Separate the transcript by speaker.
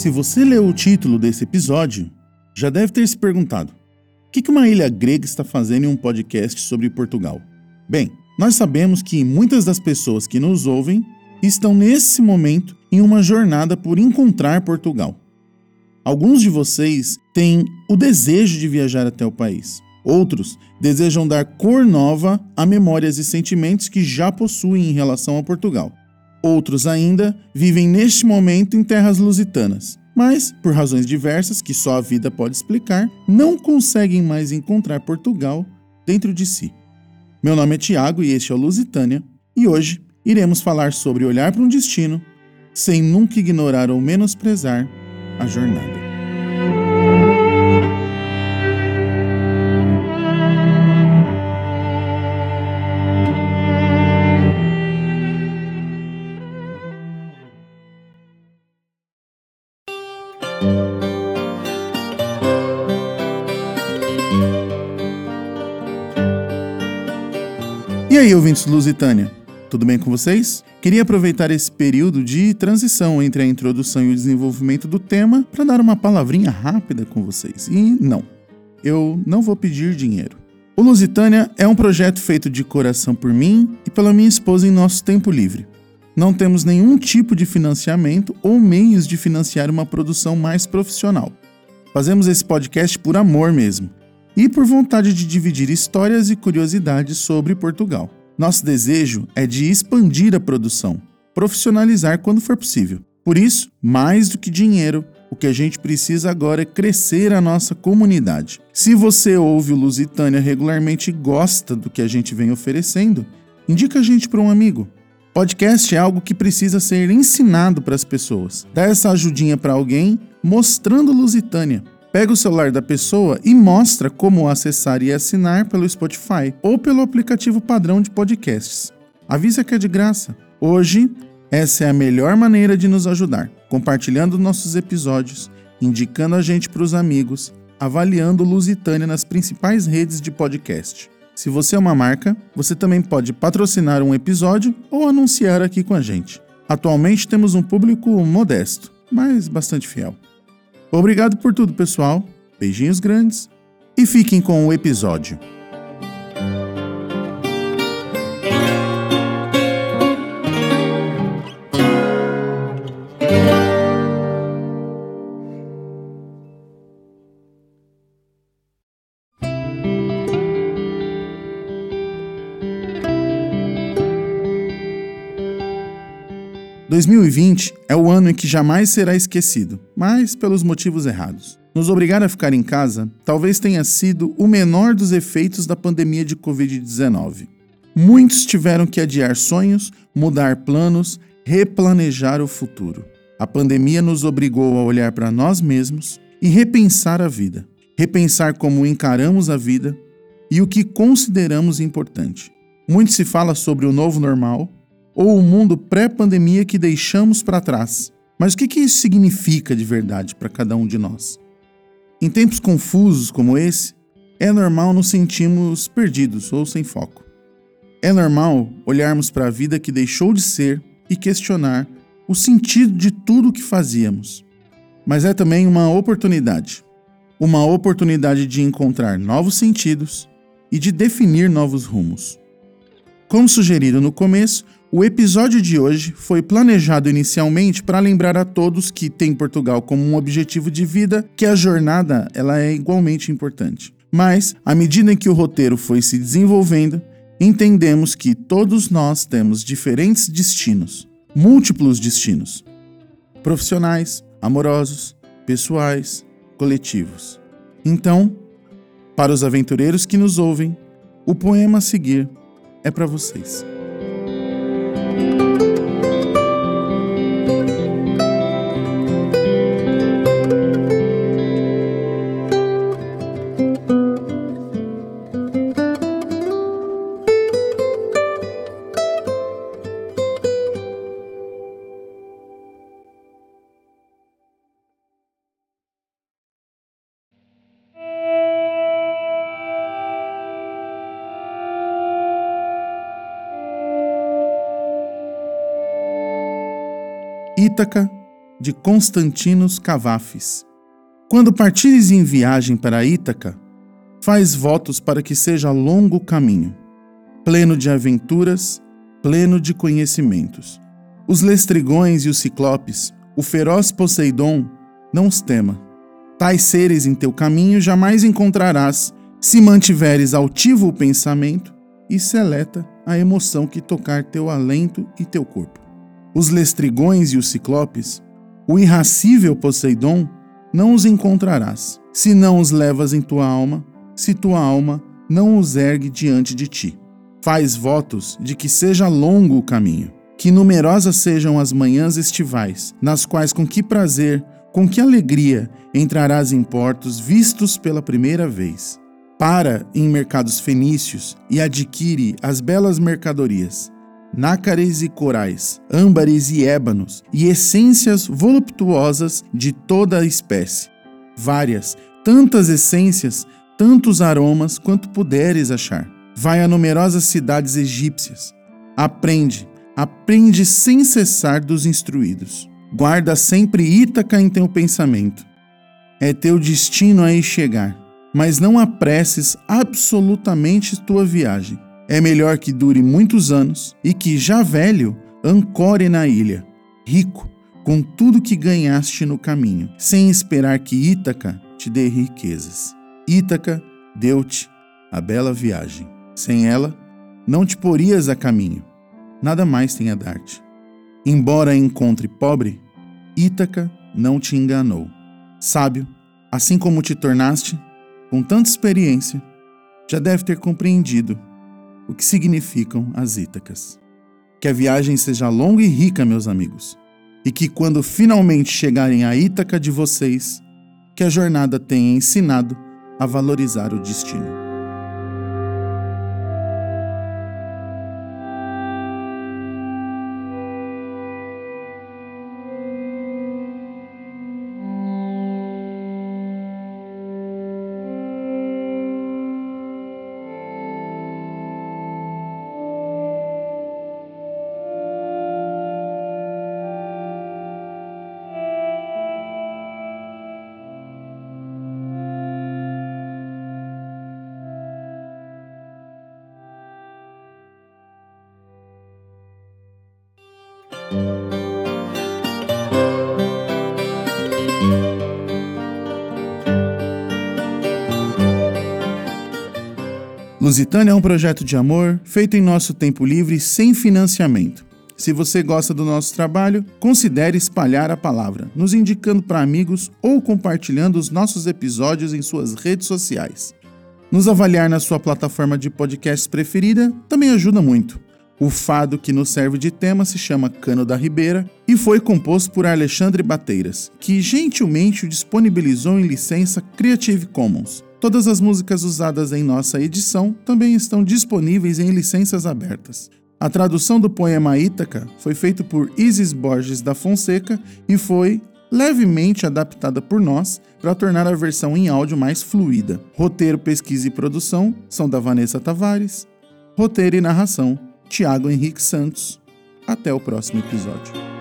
Speaker 1: Se você leu o título desse episódio, já deve ter se perguntado: o que uma ilha grega está fazendo em um podcast sobre Portugal? Bem, nós sabemos que muitas das pessoas que nos ouvem estão nesse momento em uma jornada por encontrar Portugal. Alguns de vocês têm o desejo de viajar até o país. Outros desejam dar cor nova a memórias e sentimentos que já possuem em relação a Portugal. Outros ainda vivem neste momento em terras lusitanas, mas, por razões diversas que só a vida pode explicar, não conseguem mais encontrar Portugal dentro de si. Meu nome é Tiago e este é o Lusitânia, e hoje iremos falar sobre olhar para um destino sem nunca ignorar ou menosprezar a jornada. E aí, ouvintes Lusitânia, tudo bem com vocês? Queria aproveitar esse período de transição entre a introdução e o desenvolvimento do tema para dar uma palavrinha rápida com vocês. E não, eu não vou pedir dinheiro. O Lusitânia é um projeto feito de coração por mim e pela minha esposa em nosso tempo livre. Não temos nenhum tipo de financiamento ou meios de financiar uma produção mais profissional. Fazemos esse podcast por amor mesmo e por vontade de dividir histórias e curiosidades sobre Portugal. Nosso desejo é de expandir a produção, profissionalizar quando for possível. Por isso, mais do que dinheiro, o que a gente precisa agora é crescer a nossa comunidade. Se você ouve o Lusitânia regularmente e gosta do que a gente vem oferecendo, indica a gente para um amigo. Podcast é algo que precisa ser ensinado para as pessoas. Dá essa ajudinha para alguém mostrando Lusitânia. Pega o celular da pessoa e mostra como acessar e assinar pelo Spotify ou pelo aplicativo padrão de podcasts. Avisa que é de graça. Hoje, essa é a melhor maneira de nos ajudar, compartilhando nossos episódios, indicando a gente para os amigos, avaliando Lusitânia nas principais redes de podcast. Se você é uma marca, você também pode patrocinar um episódio ou anunciar aqui com a gente. Atualmente temos um público modesto, mas bastante fiel. Obrigado por tudo, pessoal. Beijinhos grandes e fiquem com o episódio. 2020 é o ano em que jamais será esquecido, mas pelos motivos errados. Nos obrigar a ficar em casa talvez tenha sido o menor dos efeitos da pandemia de Covid-19. Muitos tiveram que adiar sonhos, mudar planos, replanejar o futuro. A pandemia nos obrigou a olhar para nós mesmos e repensar a vida, repensar como encaramos a vida e o que consideramos importante. Muito se fala sobre o novo normal, ou o mundo pré-pandemia que deixamos para trás. Mas o que, isso significa de verdade para cada um de nós? Em tempos confusos como esse, é normal nos sentirmos perdidos ou sem foco. É normal olharmos para a vida que deixou de ser e questionar o sentido de tudo o que fazíamos. Mas é também uma oportunidade uma oportunidade de encontrar novos sentidos e de definir novos rumos. Como sugerido no começo, o episódio de hoje foi planejado inicialmente para lembrar a todos que tem Portugal como um objetivo de vida que a jornada ela é igualmente importante. Mas, à medida em que o roteiro foi se desenvolvendo, entendemos que todos nós temos diferentes destinos, múltiplos destinos, profissionais, amorosos, pessoais, coletivos. Então, para os aventureiros que nos ouvem, o poema a seguir é para vocês. Ítaca, de Constantinos Cavafis. Quando partires em viagem para Ítaca, faz votos para que seja longo o caminho, pleno de aventuras, pleno de conhecimentos. Os lestrigões e os ciclopes, o feroz Poseidon, não os tema. Tais seres em teu caminho jamais encontrarás, se mantiveres altivo o pensamento e seleta a emoção que tocar teu alento e teu corpo. Os lestrigões e os ciclopes, o irracível Poseidon, não os encontrarás, se não os levas em tua alma, se tua alma não os ergue diante de ti. Faz votos de que seja longo o caminho, que numerosas sejam as manhãs estivais, nas quais com que prazer, com que alegria entrarás em portos vistos pela primeira vez. Para em mercados fenícios e adquire as belas mercadorias, nácares e corais, âmbares e ébanos, e essências voluptuosas de toda a espécie. Várias, tantas essências, tantos aromas quanto puderes achar. Vai a numerosas cidades egípcias. Aprende, aprende sem cessar dos instruídos. Guarda sempre Ítaca em teu pensamento. É teu destino aí chegar mas não apresses absolutamente tua viagem. É melhor que dure muitos anos e que, já velho, ancore na ilha, rico, com tudo que ganhaste no caminho, sem esperar que Ítaca te dê riquezas. Ítaca deu-te a bela viagem. Sem ela, não te porias a caminho, nada mais tem a dar-te. Embora encontre pobre, Ítaca não te enganou. Sábio, assim como te tornaste, com tanta experiência, já deve ter compreendido o que significam as Ítacas. Que a viagem seja longa e rica, meus amigos, e que quando finalmente chegarem à Ítaca de vocês, que a jornada tenha ensinado a valorizar o destino. Lusitânia é um projeto de amor feito em nosso tempo livre sem financiamento. Se você gosta do nosso trabalho, considere espalhar a palavra, nos indicando para amigos ou compartilhando os nossos episódios em suas redes sociais. Nos avaliar na sua plataforma de podcast preferida também ajuda muito. O fado que nos serve de tema se chama Cano da Ribeira e foi composto por Alexandre Bateiras, que gentilmente o disponibilizou em licença Creative Commons. Todas as músicas usadas em nossa edição também estão disponíveis em licenças abertas. A tradução do poema Ítaca foi feita por Isis Borges da Fonseca e foi levemente adaptada por nós para tornar a versão em áudio mais fluida. Roteiro, pesquisa e produção são da Vanessa Tavares. Roteiro e narração Tiago Henrique Santos. Até o próximo episódio.